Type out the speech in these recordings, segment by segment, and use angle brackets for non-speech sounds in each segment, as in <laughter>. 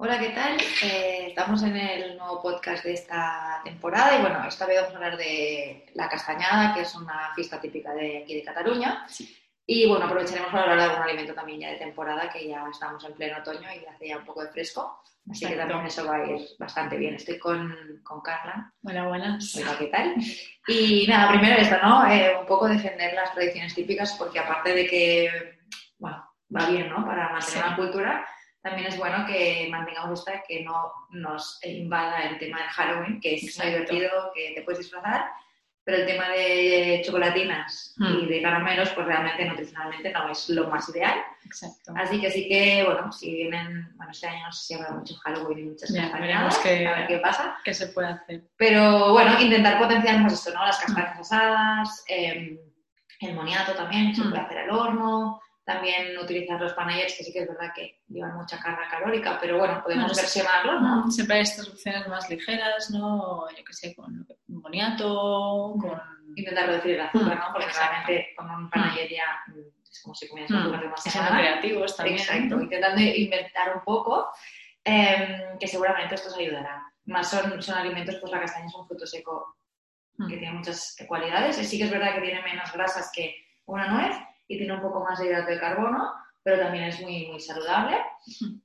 Hola, ¿qué tal? Eh, estamos en el nuevo podcast de esta temporada y bueno, esta vez vamos a hablar de la castañada, que es una fiesta típica de aquí de Cataluña. Y bueno, aprovecharemos para hablar de algún alimento también ya de temporada, que ya estamos en pleno otoño y hace ya un poco de fresco. Así que también eso va a ir bastante bien. Estoy con, con Carla. Hola, buenas. Hola, ¿qué tal? Y nada, primero esto, ¿no? Eh, un poco defender las tradiciones típicas, porque aparte de que, bueno, va bien, ¿no? Para mantener Sí. la cultura, también es bueno que mantengamos esta, que no nos invada el tema del Halloween, que es Exacto. divertido, que te puedes disfrazar, pero el tema de chocolatinas y Hmm. de caramelos, pues realmente nutricionalmente no es lo más ideal. Exacto. Así que sí que, bueno, si vienen, bueno, este año no sé si habrá mucho Halloween y muchas Ya, castañadas, a ver qué pasa. ¿Qué se puede hacer? Pero bueno, intentar potenciar más esto, ¿no? Las castañas asadas, eh, el moniato también, se Mm. puede hacer al horno, también utilizar los panayets, que sí que es verdad que llevan mucha carga calórica, pero bueno, podemos versionarlos, ¿no? Mm, Siempre hay estas opciones más ligeras, ¿no? Yo que sé, con boniato, con... Intentar reducir el azúcar, ¿no? Porque exacto. realmente con un panayet ya es como si comieras azúcar de una y siendo creativos también. Exacto, intentando inventar un poco, eh, que seguramente esto os ayudará. Más son, son alimentos, pues la castaña es un fruto seco que tiene muchas cualidades. Sí que es verdad que tiene menos grasas que una nuez y tiene un poco más de hidrato de carbono, pero también es muy, muy saludable.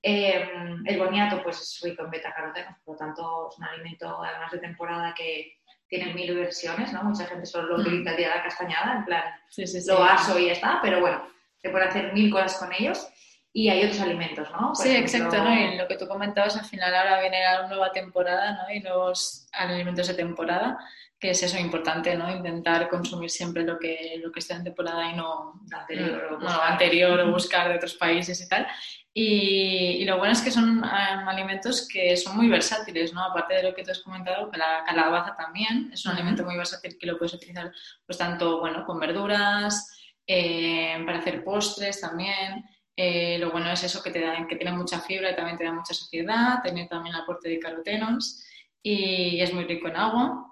Eh, el boniato pues, es rico en beta-carotenos, por lo tanto es un alimento además de temporada que tiene mil versiones, ¿no? Mucha gente solo lo utiliza el día de la castañada, en plan Sí, sí, sí. lo aso y ya está, pero bueno, se puede hacer mil cosas con ellos. Y hay otros alimentos, ¿no? Por Sí, ejemplo, exacto, ¿no? Y lo que tú comentabas, al final ahora viene la nueva temporada, ¿no? Y nuevos alimentos de temporada, que es eso importante, ¿no? Intentar consumir siempre lo que, lo que esté en temporada y no, anterior, o no, buscar- anterior o buscar de otros países y tal. Y, y lo bueno es que son eh, alimentos que son muy versátiles, ¿no? Aparte de lo que tú has comentado, la calabaza también es un alimento muy versátil que lo puedes utilizar, pues tanto, bueno, con verduras, eh, para hacer postres también. Eh, lo bueno es eso que te da, que tiene mucha fibra y también te da mucha saciedad, tiene también aporte de carotenos y es muy rico en agua.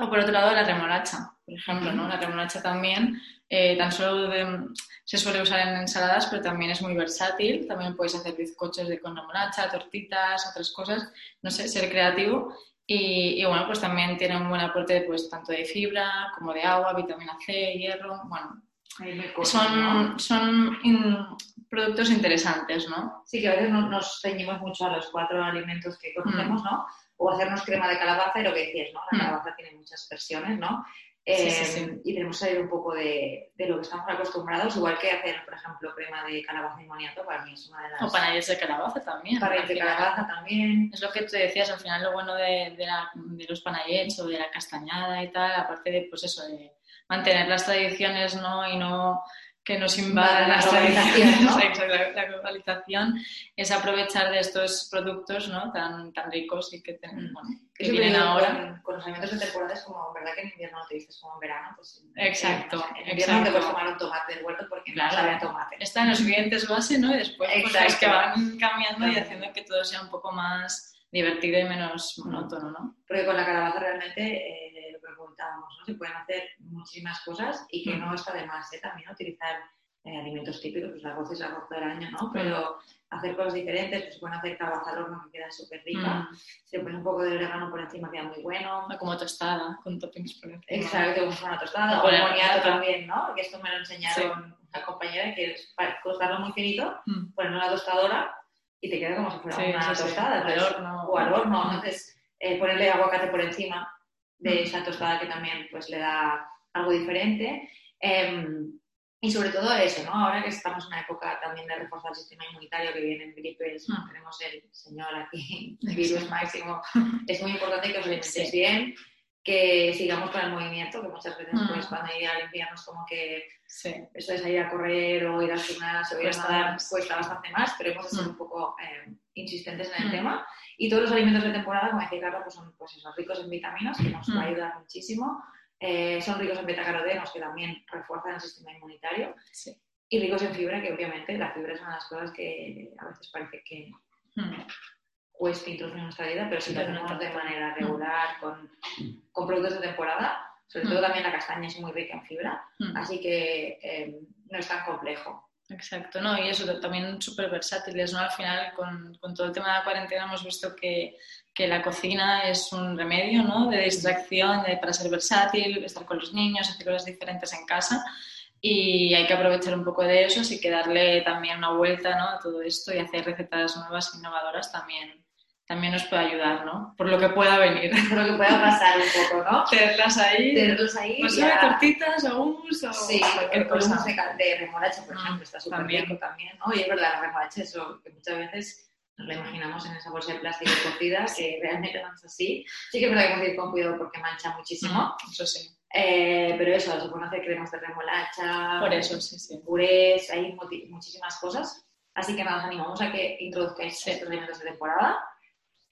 O por otro lado, la remolacha, por ejemplo, ¿no? La remolacha también, eh, tan solo de- se suele usar en ensaladas, pero también es muy versátil. También puedes hacer bizcochos de con remolacha, tortitas, otras cosas, no sé, ser creativo. Y, y, bueno, pues también tiene un buen aporte pues, tanto de fibra como de agua, vitamina C, hierro. Bueno, son, ¿no? son in- productos interesantes, ¿no? Sí, que a veces no- nos ceñimos mucho a los cuatro alimentos que conocemos, ¿no? O hacernos crema de calabaza y lo que decías, ¿no? La Mm. calabaza tiene muchas versiones, ¿no? Sí, Eh, sí, sí. Y tenemos que salir un poco de, de lo que estamos acostumbrados, igual que hacer, por ejemplo, crema de calabaza y moniato, para mí es una de las... O panayets de calabaza también. Panayets al de calabaza también. Es lo que tú decías, al final lo bueno de, de la- de los panayets o de la castañada y tal, aparte de, pues eso, de mantener las tradiciones, ¿no? Y no que nos invadan La globalización, <laughs> ¿no? la, la globalización, es aprovechar de estos productos, ¿no? Tan, tan ricos y que, ten- Mm. bueno, que vienen ahora. Con, con los alimentos de temporada es como, ¿verdad que en invierno no te vistes como en verano? Pues en- Exacto, En, en invierno te exacto. puedes tomar un tomate del huerto porque Claro. no sabe a tomate. Están los ingredientes base, ¿no? Y después pues, Exacto. que van cambiando y haciendo que todo sea un poco más divertido y menos monótono, ¿no? Porque con la calabaza realmente, eh, comentábamos, ¿no? se pueden hacer muchísimas cosas y que Mm. no está de más ¿eh? también utilizar eh, alimentos típicos, pues arroz es arroz del año, ¿no? Pero hacer cosas diferentes, pues se pueden hacer calabaza al horno que queda súper rica, Mm. se pone un poco de orégano por encima, queda muy bueno. O Como tostada, con toppings por encima. Exacto, como una tostada, o el moniato también, ¿no? Que esto me lo enseñaron Sí. una compañera, que es para cortarlo muy finito, Mm. ponerlo en una tostadora y te queda como si fuera Sí, una sí, tostada. Al entonces- horno. o al horno. Mm. Entonces, eh, ponerle aguacate por encima de esa tostada que también pues, le da algo diferente. Em, y sobre todo eso, ¿no? Ahora que estamos en una época también de reforzar el sistema inmunitario, que vienen gripes, Mm. tenemos el señor aquí, <laughs> el virus máximo, es muy importante que os alimentéis Sí. bien, que sigamos con el movimiento, que muchas veces Mm. pues, cuando llega el invierno es como que Sí. eso de salir a correr o ir al gimnasio o ir a nadar cuesta bastante más, pero hemos de ser Mm. un poco eh, insistentes en el Mm. tema. Y todos los alimentos de temporada, como decía Carlos, pues son pues eso, ricos en vitaminas, que nos va a Mm. ayudar muchísimo. Eh, son ricos en betacarotenos, que también refuerzan el sistema inmunitario. Sí. Y ricos en fibra, que obviamente la fibra es una de las cosas que a veces parece que Mm. cuesta introducir en nuestra vida, pero si lo Pero no hacemos de manera regular, con, con productos de temporada, sobre Mm. todo también la castaña es muy rica en fibra, Mm. así que eh, no es tan complejo. Exacto, ¿no? Y eso también súper versátiles, ¿no? Al final, con, con, todo el tema de la cuarentena hemos visto que, que, la cocina es un remedio, ¿no? De distracción, de, para ser versátil, estar con los niños, hacer cosas diferentes en casa y hay que aprovechar un poco de eso, así que darle también una vuelta, ¿no? A todo esto y hacer recetas nuevas, innovadoras también también nos puede ayudar, ¿no? Por lo que pueda venir. <laughs> Por lo que pueda pasar un poco, ¿no? Tenerlas ahí. Tenerlas ahí. Pues ya... tortitas o hummus o sí, cualquier cosa. de, de remolacha, por ejemplo, está súper rico también, ¿no? Y es verdad, la remolacha, eso que muchas veces nos la imaginamos en esa bolsa de plástico cocida, que realmente no es así. Sí que es verdad que hay que ir con cuidado porque mancha muchísimo. Eso sí. Eh, pero eso, se pueden hacer cremas de remolacha, por eso, sí, sí. purés, hay muchísimas cosas. Así que nada, os animamos a que introduzcáis sí. estos alimentos de temporada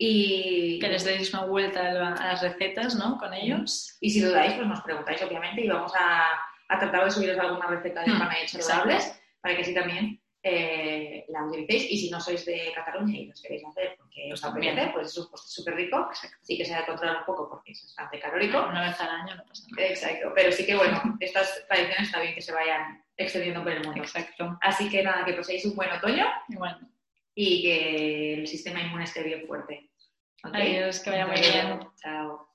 y que les deis una vuelta a las recetas, ¿no? Con ellos. Y si dudáis, pues nos preguntáis, obviamente, y vamos a, a tratar de subiros alguna receta de pan mm, saludables para que así también eh, la utilicéis. Y si no sois de Cataluña y los queréis hacer porque os apetece, pues es un postre súper rico. Sí que se ha de controlar un poco porque es bastante calórico. Una vez al año no pasa nada. Exacto. Pero sí que, bueno, estas tradiciones está bien que se vayan extendiendo por el mundo. Exacto. Así que nada, que paséis un buen otoño. Igual. Y que el sistema inmune esté bien fuerte. Okay. Adiós, que vaya muy bien. Chao.